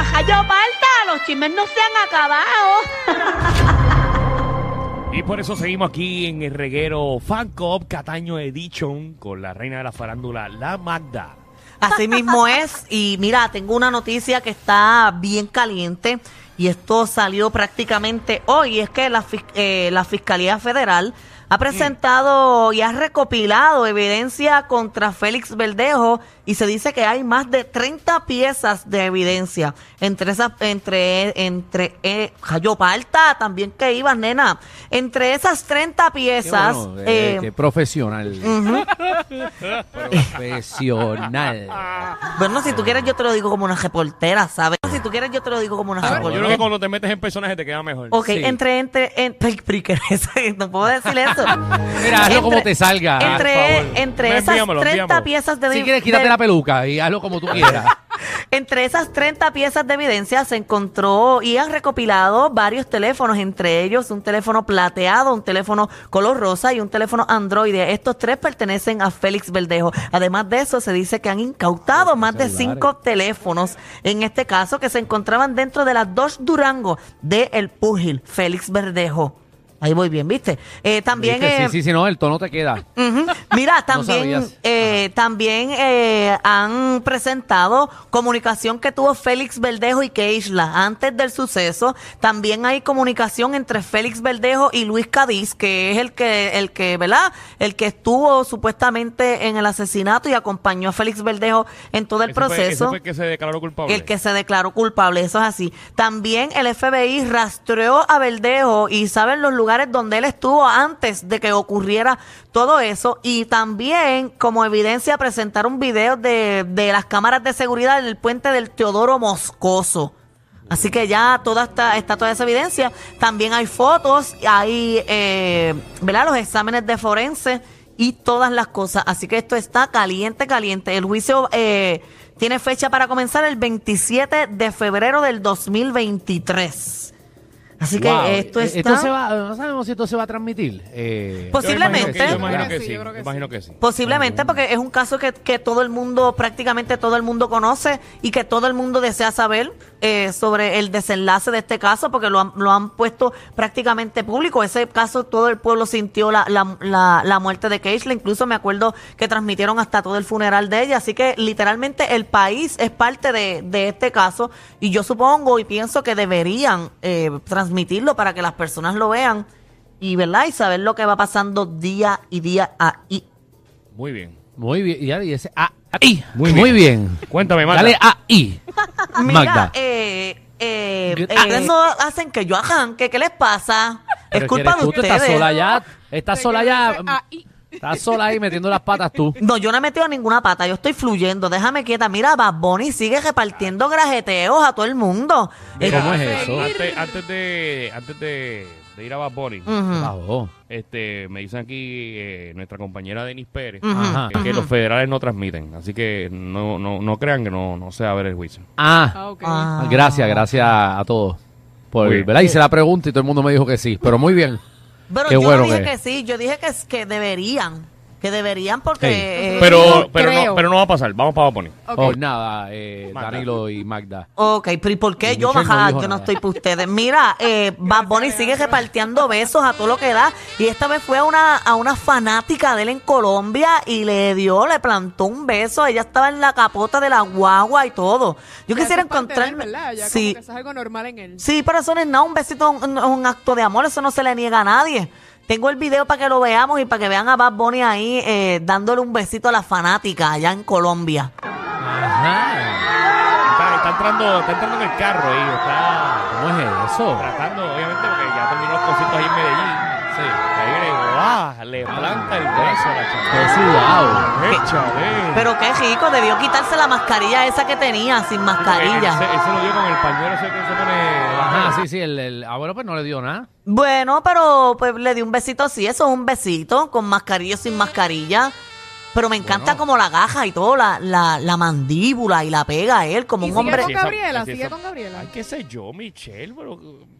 majayo palta, los chismes no se han acabado. Y por eso seguimos aquí en el reguero Fan Club Cataño Edition con la reina de la farándula, la Magda. Así mismo es. Y mira, tengo una noticia que está bien caliente y esto salió prácticamente hoy. Es que la, eh, la Fiscalía Federal ha presentado y ha recopilado evidencia contra Félix Verdejo y se dice que hay más de 30 piezas de evidencia. Entre esas, entre, entre, eh, Palta, también que ibas, nena. Entre esas 30 Qué piezas, bueno, eh, eh, qué profesional. Profesional. bueno, si tú quieres yo te lo digo como una reportera, ¿sabes? Si tú quieres yo te lo digo como una Yo reportera. creo que cuando te metes en personaje te queda mejor. Ok, Sí. entre, entre, entre, no puedo decir eso. Mira, hazlo como te salga. Entre, favor. entre esas envíamelo, 30 envíamelo. piezas de Si quieres, quítate de- la peluca y hazlo como tú quieras. Entre esas 30 piezas de evidencia se encontró y han recopilado varios teléfonos, entre ellos un teléfono plateado, un teléfono color rosa y un teléfono Android. Estos tres pertenecen a Félix Verdejo. Además de eso, se dice que han incautado más de cinco teléfonos, en este caso, que se encontraban dentro de las dos Durango de El Púgil, Félix Verdejo. Ahí voy bien, ¿viste? Eh, también... ¿Viste? eh, Sí, sí, sí, no, el tono te queda. Mira, también, eh, también eh, han presentado comunicación que tuvo Félix Verdejo y Keishla antes del suceso. También hay comunicación entre Félix Verdejo y Luis Cadiz, que es el que, el que, ¿verdad? El que estuvo supuestamente en el asesinato y acompañó a Félix Verdejo en todo el Ese fue- ese proceso. fue el que se declaró culpable. El que se declaró culpable, eso es así. También el FBI rastreó a Verdejo y saben los lugares donde él estuvo antes de que ocurriera todo eso. Y también, como evidencia, presentaron videos de, de las cámaras de seguridad del puente del Teodoro Moscoso. Así que ya toda esta, está toda esa evidencia. También hay fotos, hay, eh, ¿verdad? Los exámenes de forense y todas las cosas. Así que esto está caliente, caliente. El juicio eh, tiene fecha para comenzar el 27 de febrero del 2023. Así Wow. que esto Eh, está... Esto se va, no sabemos si esto se va a transmitir. Eh, posiblemente. Yo imagino que Sí, imagino que sí. Posiblemente porque es un caso que, que todo el mundo, prácticamente todo el mundo conoce y que todo el mundo desea saber eh, sobre el desenlace de este caso porque lo han, lo han puesto prácticamente público. Ese caso todo el pueblo sintió la, la, la, la muerte de Keishla. Incluso me acuerdo que transmitieron hasta todo el funeral de ella. Así que literalmente el país es parte de, de este caso y yo supongo y pienso que deberían eh, transmitirlo para que las personas lo vean y, ¿verdad? y saber lo que va pasando día y día ahí. Muy bien. Muy bien. Y ya dice, ah, ahí. Muy Muy, bien. bien. Cuéntame, Magda. Dale ahí. Mira, Magda. eh, eh, eh, ustedes no hacen que yo arranque. ¿Qué les pasa? Pero es culpa de tú, tú Estás ustedes. sola ya. Estás sola ya. Estás sola ahí metiendo las patas tú. No, yo no he metido ninguna pata. Yo estoy fluyendo. Déjame quieta. Mira, Bad Bunny sigue repartiendo grajeteos a todo el mundo. Mira, ¿Cómo es eso? Antes, antes de, antes de ir a Bad Bunny, Ujú. Bajó. este, me dicen aquí eh, nuestra compañera Denis Pérez Ujú. Ajá. que, que los federales no transmiten. Así que no, no, no crean que no, no se va a ver el juicio. Ah, Ah, ok. Ah. gracias, gracias a todos. Por, Muy bien. ¿verdad? Hice la pregunta y todo el mundo me dijo que sí. Pero muy bien. Pero Qué yo bueno no dije que- que... sí. Yo dije que, que deberían. Que deberían porque... Sí. eh, Pero, pero, creo. no, pero no va a pasar. Vamos para. Ok. Oh, nada, eh, Magda. Danilo y Magda. Ok, pero ¿y por qué Y yo Michelle no bajada? dijo yo no nada. estoy para ustedes. Mira, eh, Bad Bunny sigue repartiendo besos a todo lo que da. Y esta vez fue a una, a una fanática de él en Colombia y le dio, le plantó un beso. Ella estaba en la capota de la guagua y todo. Yo Ya quisiera eso es parte de él, encontrarme. ¿verdad? Ya sí, como que eso es algo normal en él. sí, pero eso no es nada. Un besito es un, un acto de amor. Eso no se le niega a nadie. Tengo el video para que lo veamos y para que vean a Bad Bunny ahí eh, dándole un besito a la fanática allá en Colombia. Ajá. Está, está entrando, está entrando en el carro ahí. Está ¿Cómo es eso? tratando, obviamente, porque ya terminó los conciertos ahí en Medellín. Sí. Ahí ¡guau! Le planta el beso a la Qué chamaca. sudado. Échale. Pero qué rico, debió quitarse la mascarilla esa que tenía sin mascarilla. se, él se lo dio con el pañuelo ese que se pone. Ajá, sí, sí. El, el, ah, bueno, pues no le dio nada. Bueno, pero pues le di un besito sí, eso es un besito, con mascarilla o sin mascarilla. Pero me encanta Bueno. como la gaja y todo, la, la, la mandíbula y la pega a él, como ¿Y un sigue hombre. con Gabriela? sí, ¿Sigue con Gabriela? Ay, qué sé yo, Michelle, pero.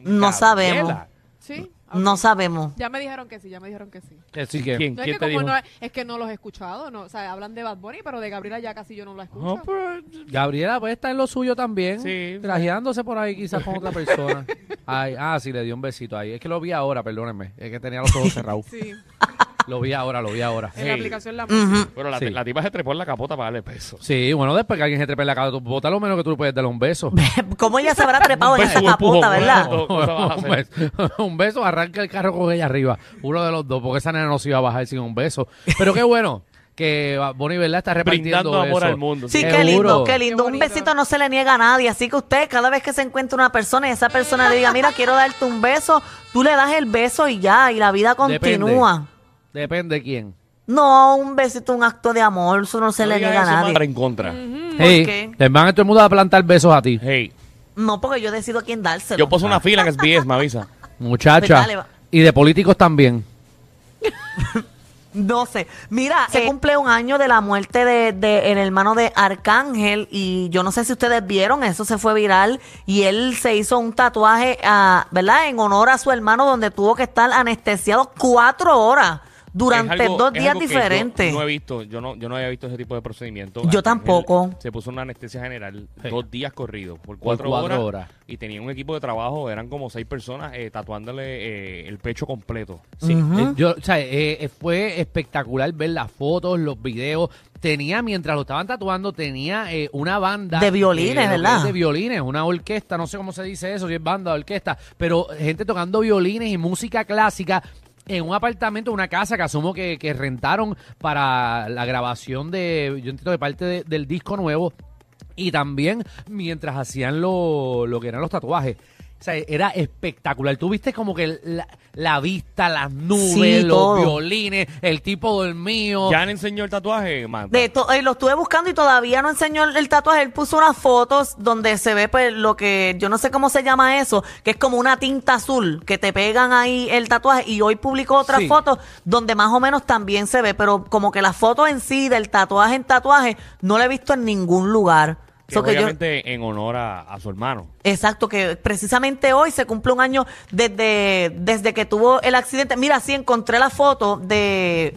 No sabemos. ¿Sí? No sabemos. Ya me dijeron que sí, ya me dijeron que sí. Así que, ¿Quién? No, es ¿Quién que te como dijo? no, es que no los he escuchado, no, o sea, hablan de Bad Bunny, pero de Gabriela ya casi yo no la escucho. No, pero- Gabriela puede estar en lo suyo también. Sí. Trajeándose por ahí quizás con otra persona. Ay, ah, sí, le dio un besito ahí. Es que lo vi ahora, perdónenme. Es que tenía los ojos cerrados. Sí, Lo vi ahora, lo vi ahora. en la Hey. aplicación la Ujú. Pero la, Sí. la tipa se trepó en la capota para darle peso. Sí, bueno, después que alguien se trepe en la cara, tú bota lo menos que tú le puedes darle un beso. ¿Cómo ella se habrá trepado en beso, esa un empujón, capota, verdad? ¿no? cosa vas a un, hacer? beso, un beso, arranca el carro con ella arriba. Uno de los dos, porque esa nena no se iba a bajar sin un beso. Pero qué bueno que Bonnie, ¿verdad? Está repartiendo Brindando amor eso. al mundo. Sí, Seguro. qué lindo, qué lindo. Qué Un bonito. besito no se le niega a nadie. Así que usted, cada vez que se encuentra una persona y esa persona le diga, mira, quiero darte un beso, tú le das el beso y ya, y la vida continúa. Depende de quién. No, un besito, un acto de amor, eso no se No le niega a nadie. madre, en contra. Hey, qué? te van a todo el mundo a plantar besos a ti. Hey, No, porque yo decido a quién dárselo. yo puse una fila en SBS, me avisa. Muchacha. Pues dale, va. y de políticos también. No sé. Mira, se cumple un año de la muerte de, de el hermano de Arcángel y yo no sé si ustedes vieron, eso se fue viral y él se hizo un tatuaje, ah, ¿verdad? En honor a su hermano donde tuvo que estar anestesiado cuatro horas durante algo- dos días yo diferentes. No he visto, yo no, yo no había visto ese tipo de procedimiento. Yo Arcángel tampoco. Se puso una anestesia general Sí. dos días corridos por Por cuatro, horas, horas. y tenía un equipo de trabajo, eran como seis personas eh, tatuándole eh, el pecho completo. Sí, eh, yo, o sea, eh, eh, fue espectacular ver las fotos, los videos. Tenía, mientras lo estaban tatuando, tenía eh, una banda. De violines, ¿verdad? De violines, una orquesta, no sé cómo se dice eso, si es banda o orquesta, pero gente tocando violines y música clásica en un apartamento, una casa que asumo que, que rentaron para la grabación de, yo entiendo, de parte de- del disco nuevo. Y también mientras hacían lo, lo que eran los tatuajes. O sea, era espectacular. Tú viste como que la, la vista, las nubes, Sí, los todo. violines, el tipo dormido. ¿Ya le enseñó el tatuaje, Magda? De to- eh, lo estuve buscando y todavía no enseñó el, el tatuaje. Él puso unas fotos donde se ve pues lo que yo no sé cómo se llama eso, que es como una tinta azul que te pegan ahí el tatuaje y hoy publicó otra Sí. foto donde más o menos también se ve, pero como que la foto en sí del tatuaje en tatuaje no la he visto en ningún lugar. Que So que yo- obviamente en honor a, a su hermano. Exacto, que precisamente hoy se cumple un año desde, desde que tuvo el accidente. Mira, sí, encontré la foto de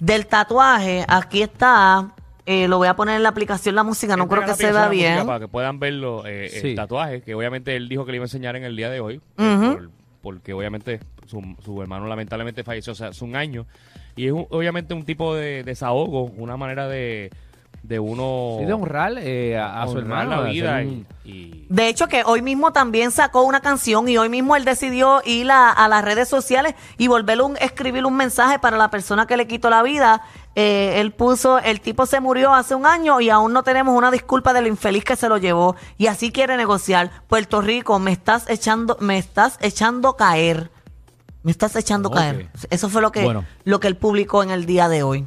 del tatuaje. Aquí está. Eh, lo voy a poner en la aplicación la música, no creo que se vea de bien. Para que puedan verlo, eh, Sí. el tatuaje, que obviamente él dijo que le iba a enseñar en el día de hoy. eh, por- porque obviamente su, su hermano lamentablemente falleció o sea, hace un año. Y es un- obviamente un tipo de desahogo, una manera de, de uno... Sí, de honrar eh, a, a su hermano. la de vida hacer y, un- y- De hecho, que hoy mismo también sacó una canción y hoy mismo él decidió ir a, a las redes sociales y volver un, escribir un mensaje para la persona que le quitó la vida. Eh, él puso, el tipo se murió hace un año y aún no tenemos una disculpa de lo infeliz que se lo llevó y así quiere negociar. Puerto Rico, me estás echando, me estás echando caer. Me estás echando caer. Eso fue lo que, Bueno. lo que él publicó en el día de hoy.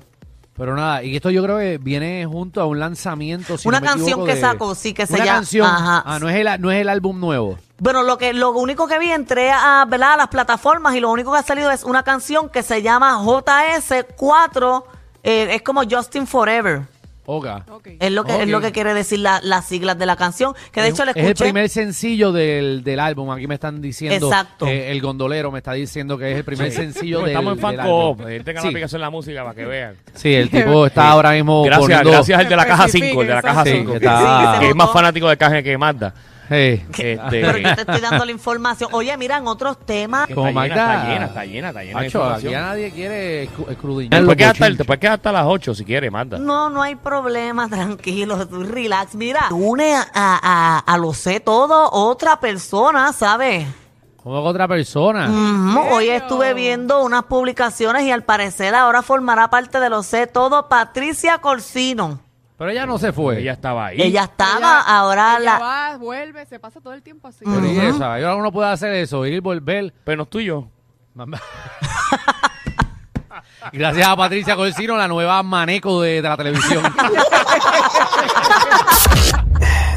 Pero nada, y esto yo creo que viene junto a un lanzamiento. si Una no canción equivoco, que de- sacó, sí, que se Una llama- canción. Ajá. Ah, no es, el, no es el álbum nuevo. Bueno, lo que lo único que vi entré a, ¿verdad? a las plataformas y lo único que ha salido es una canción que se llama JS4, eh, es como Justin Forever. Oga. Ok. Es lo que es Ok. lo que quiere decir la- las siglas de la canción, que de Es- hecho le es el escuché. primer sencillo del, del álbum. Aquí me están diciendo. Exacto. eh, el gondolero me está diciendo que es el primer sencillo Como del estamos en álbum. eh, tengan Sí. la aplicación de la música para que vean. Sí, el tipo está ahora mismo Gracias, poniendo... gracias al de la caja 5, el de la caja Sí, 5, que que, está- que es más fanático de caja que Magda. Hey. Este, Pero yo te estoy dando la información. Oye, mira, en otros temas, que Como está, está llena, está llena, está llena aquí ya nadie quiere los puedes, quedar hasta, puedes quedar hasta las 8 si quieres, Magda. no, no hay problema, tranquilo, tú relax. Mira, une a, a, a lo sé todo otra persona, ¿sabes? Como otra persona. Hoy estuve viendo unas publicaciones y al parecer ahora formará parte de lo sé todo Patricia Corsino. Pero ella no se fue. Ella estaba ahí. Ella estaba, Ella- ahora ella la... va, vuelve, se pasa todo el tiempo así. Pero y esa, ahora uno puede hacer eso, ir, volver. Pero no es tuyo. Gracias a Patricia Corsino, la nueva maneco de, de la televisión.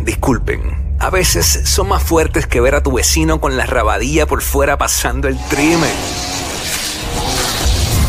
Disculpen, a veces son más fuertes que ver a tu vecino con la rabadilla por fuera pasando el trimen.